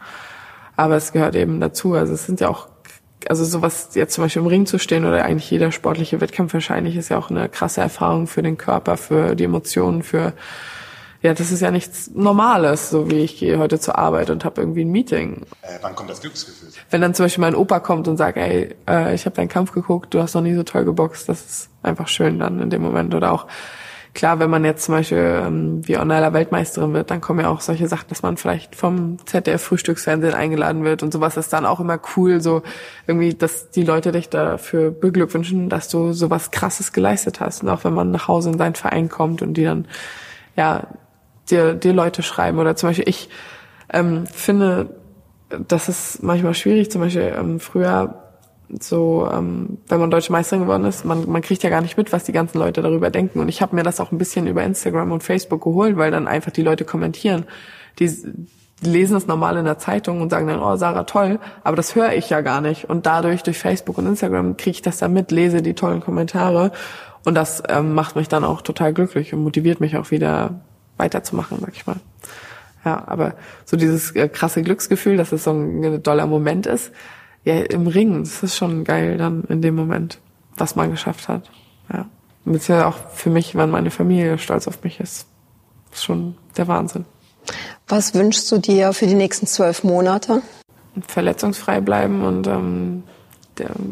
Aber es gehört eben dazu. Also es sind ja auch, also sowas jetzt zum Beispiel im Ring zu stehen oder eigentlich jeder sportliche Wettkampf wahrscheinlich ist ja auch eine krasse Erfahrung für den Körper, für die Emotionen, für ja, das ist ja nichts Normales, so wie ich gehe heute zur Arbeit und habe irgendwie ein Meeting. Äh, wann kommt das Glücksgefühl? Wenn dann zum Beispiel mein Opa kommt und sagt, ey, äh, ich habe deinen Kampf geguckt, du hast noch nie so toll geboxt, das ist einfach schön dann in dem Moment. Oder auch, klar, wenn man jetzt zum Beispiel ähm, wie Ornella Weltmeisterin wird, dann kommen ja auch solche Sachen, dass man vielleicht vom ZDF Frühstücksfernsehen eingeladen wird und sowas ist dann auch immer cool, so irgendwie, dass die Leute dich dafür beglückwünschen, dass du sowas krasses geleistet hast. Und auch wenn man nach Hause in seinen Verein kommt und die dann, ja, dir, dir Leute schreiben. Oder zum Beispiel ich ähm, finde, das ist manchmal schwierig. Zum Beispiel ähm, früher so, ähm, wenn man deutsche Meisterin geworden ist, man, man kriegt ja gar nicht mit, was die ganzen Leute darüber denken. Und ich habe mir das auch ein bisschen über Instagram und Facebook geholt, weil dann einfach die Leute kommentieren. Die, die lesen das normal in der Zeitung und sagen dann, oh, Sarah, toll, aber das höre ich ja gar nicht. Und dadurch, durch Facebook und Instagram, kriege ich das dann mit, lese die tollen Kommentare. Und das ähm, macht mich dann auch total glücklich und motiviert mich auch wieder weiterzumachen, sag ich mal. Ja, aber so dieses äh, krasse Glücksgefühl, dass es so ein, ein doller Moment ist, ja, im Ring, das ist schon geil dann in dem Moment, was man geschafft hat. Ja. Und ja auch für mich, wenn meine Familie stolz auf mich ist. ist schon der Wahnsinn. Was wünschst du dir für die nächsten zwölf Monate? Verletzungsfrei bleiben und ähm,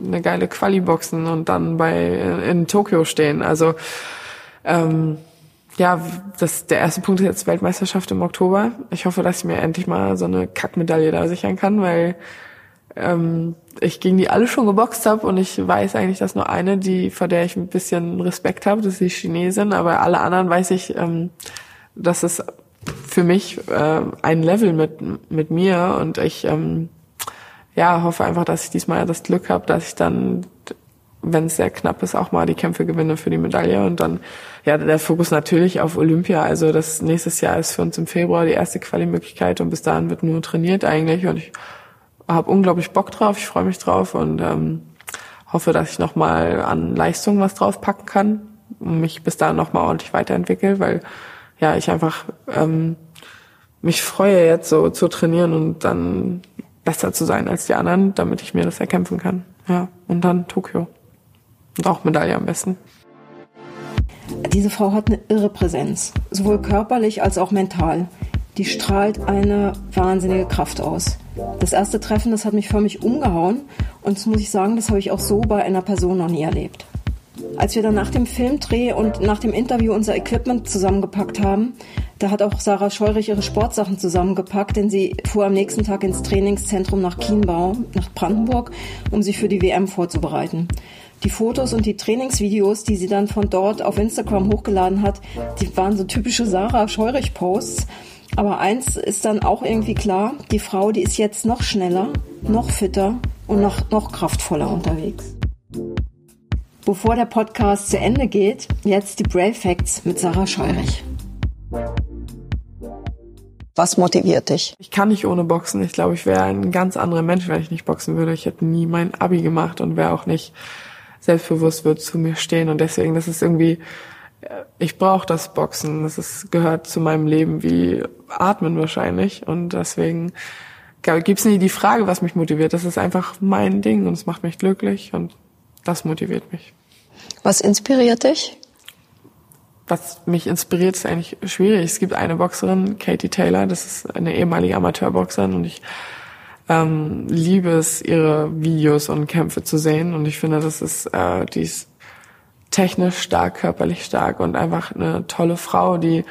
eine geile Quali boxen und dann bei in, in Tokio stehen. Also ähm, ja, das, der erste Punkt ist jetzt Weltmeisterschaft im Oktober. Ich hoffe, dass ich mir endlich mal so eine Kackmedaille da sichern kann, weil ähm, ich gegen die alle schon geboxt habe und ich weiß eigentlich, dass nur eine, die vor der ich ein bisschen Respekt habe, das ist die Chinesin, aber alle anderen weiß ich, ähm, dass es für mich äh, ein Level mit mit mir und ich ähm, ja hoffe einfach, dass ich diesmal das Glück habe, dass ich dann wenn es sehr knapp ist, auch mal die Kämpfe gewinne für die Medaille. Und dann, ja, der Fokus natürlich auf Olympia. Also das nächstes Jahr ist für uns im Februar die erste Quali-Möglichkeit und bis dahin wird nur trainiert eigentlich. Und ich habe unglaublich Bock drauf, ich freue mich drauf und ähm, hoffe, dass ich nochmal an Leistung was draufpacken kann und mich bis dahin nochmal ordentlich weiterentwickle, weil ja, ich einfach ähm, mich freue jetzt so zu trainieren und dann besser zu sein als die anderen, damit ich mir das erkämpfen kann. Ja, und dann Tokio. Und auch Medaille am besten. Diese Frau hat eine irre Präsenz, sowohl körperlich als auch mental. Die strahlt eine wahnsinnige Kraft aus. Das erste Treffen, das hat mich förmlich umgehauen und das muss ich sagen, das habe ich auch so bei einer Person noch nie erlebt. Als wir dann nach dem Filmdreh und nach dem Interview unser Equipment zusammengepackt haben, da hat auch Sarah Scheurich ihre Sportsachen zusammengepackt, denn sie fuhr am nächsten Tag ins Trainingszentrum nach Kienbau, nach Brandenburg, um sich für die WM vorzubereiten. Die Fotos und die Trainingsvideos, die sie dann von dort auf Instagram hochgeladen hat, die waren so typische Sarah Scheurich-Posts. Aber eins ist dann auch irgendwie klar, die Frau, die ist jetzt noch schneller, noch fitter und noch, noch kraftvoller unterwegs. Bevor der Podcast zu Ende geht, jetzt die Brave Facts mit Sarah Scheurich. Was motiviert dich? Ich kann nicht ohne Boxen. Ich glaube, ich wäre ein ganz anderer Mensch, wenn ich nicht boxen würde. Ich hätte nie mein Abi gemacht und wäre auch nicht selbstbewusst wird zu mir stehen. Und deswegen, das ist irgendwie, äh, ich brauche das Boxen. Das ist, gehört zu meinem Leben wie Atmen wahrscheinlich. Und deswegen gibt's nie die Frage, was mich motiviert. Das ist einfach mein Ding und es macht mich glücklich und das motiviert mich. Was inspiriert dich? Was mich inspiriert, ist eigentlich schwierig. Es gibt eine Boxerin, Katie Taylor, das ist eine ehemalige Amateurboxerin und ich ähm, liebe es, ihre Videos und Kämpfe zu sehen. Und ich finde, das ist, äh, die ist technisch stark, körperlich stark und einfach eine tolle Frau, die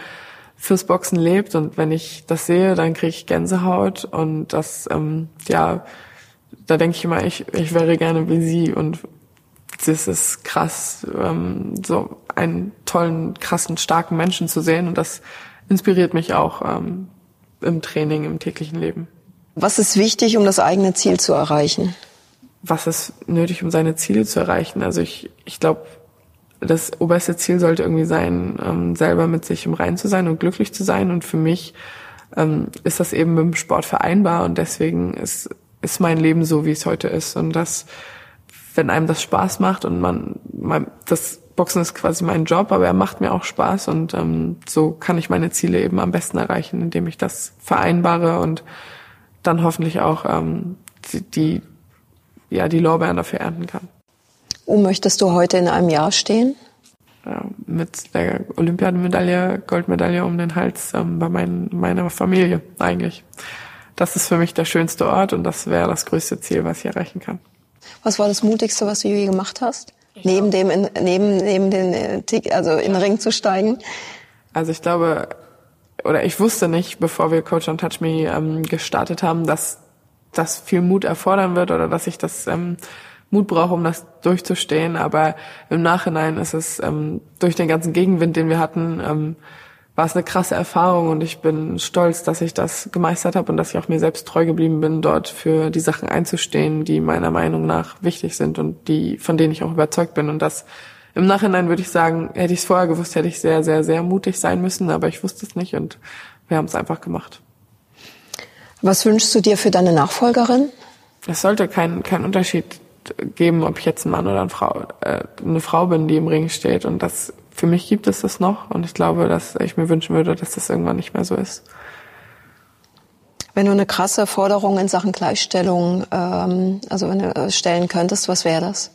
fürs Boxen lebt. Und wenn ich das sehe, dann kriege ich Gänsehaut. Und das, ähm, ja, da denke ich immer, ich, ich wäre gerne wie sie. Und das ist krass, ähm, so einen tollen, krassen, starken Menschen zu sehen. Und das inspiriert mich auch ähm, im Training, im täglichen Leben. Was ist wichtig, um das eigene Ziel zu erreichen? Was ist nötig, um seine Ziele zu erreichen? Also ich, ich glaube, das oberste Ziel sollte irgendwie sein, ähm, selber mit sich im Rein zu sein und glücklich zu sein. Und für mich ähm, ist das eben mit dem Sport vereinbar und deswegen ist, ist mein Leben so, wie es heute ist. Und das, wenn einem das Spaß macht und man, man das Boxen ist quasi mein Job, aber er macht mir auch Spaß und ähm, so kann ich meine Ziele eben am besten erreichen, indem ich das vereinbare und dann hoffentlich auch ähm, die, die, ja, die Lorbeeren dafür ernten kann. Wo möchtest du heute in einem Jahr stehen? mit der Olympiademedaille, Goldmedaille um den Hals ähm, bei mein, meiner Familie eigentlich. Das ist für mich der schönste Ort und das wäre das größte Ziel, was ich erreichen kann. Was war das Mutigste, was du je gemacht hast? neben dem, in, neben, neben den, äh, also in den Ring zu steigen? Also ich glaube, oder ich wusste nicht, bevor wir Coach on Touch Me ähm, gestartet haben, dass das viel Mut erfordern wird oder dass ich das ähm, Mut brauche, um das durchzustehen. Aber im Nachhinein ist es ähm, durch den ganzen Gegenwind, den wir hatten, ähm, war es eine krasse Erfahrung und ich bin stolz, dass ich das gemeistert habe und dass ich auch mir selbst treu geblieben bin, dort für die Sachen einzustehen, die meiner Meinung nach wichtig sind und die, von denen ich auch überzeugt bin. Und das im Nachhinein würde ich sagen, hätte ich es vorher gewusst, hätte ich sehr, sehr, sehr mutig sein müssen, aber ich wusste es nicht und wir haben es einfach gemacht. Was wünschst du dir für deine Nachfolgerin? Es sollte keinen kein Unterschied geben, ob ich jetzt ein Mann oder eine Frau, äh, eine Frau bin, die im Ring steht. Und das für mich gibt es das noch und ich glaube, dass ich mir wünschen würde, dass das irgendwann nicht mehr so ist. Wenn du eine krasse Forderung in Sachen Gleichstellung, ähm, also wenn du äh, stellen könntest, was wäre das?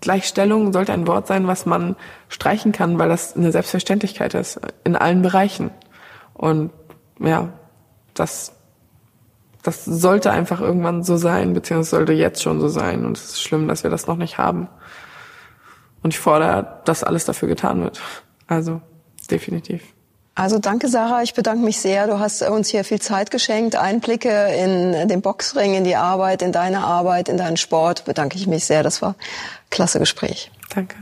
Gleichstellung sollte ein Wort sein, was man streichen kann, weil das eine Selbstverständlichkeit ist in allen Bereichen. Und ja, das das sollte einfach irgendwann so sein, beziehungsweise sollte jetzt schon so sein. Und es ist schlimm, dass wir das noch nicht haben. Und ich fordere, dass alles dafür getan wird. Also definitiv. Also danke, Sarah. Ich bedanke mich sehr. Du hast uns hier viel Zeit geschenkt, Einblicke in den Boxring, in die Arbeit, in deine Arbeit, in deinen Sport. Bedanke ich mich sehr. Das war ein klasse Gespräch. Danke.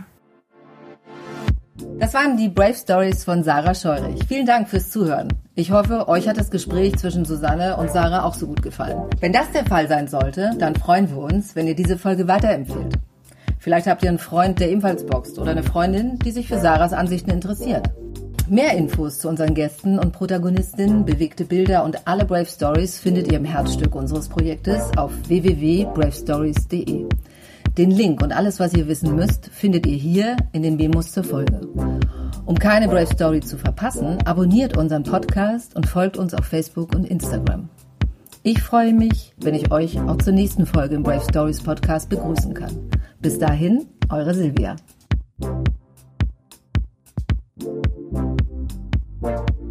Das waren die Brave Stories von Sarah Scheurich. Vielen Dank fürs Zuhören. Ich hoffe, euch hat das Gespräch zwischen Susanne und Sarah auch so gut gefallen. Wenn das der Fall sein sollte, dann freuen wir uns, wenn ihr diese Folge weiterempfehlt. Vielleicht habt ihr einen Freund, der ebenfalls boxt oder eine Freundin, die sich für Sarahs Ansichten interessiert. Mehr Infos zu unseren Gästen und Protagonistinnen, bewegte Bilder und alle Brave Stories findet ihr im Herzstück unseres Projektes auf www.bravestories.de. Den Link und alles, was ihr wissen müsst, findet ihr hier in den Memos zur Folge. Um keine Brave Story zu verpassen, abonniert unseren Podcast und folgt uns auf Facebook und Instagram. Ich freue mich, wenn ich euch auch zur nächsten Folge im Brave Stories Podcast begrüßen kann. Bis dahin, eure Silvia. Well.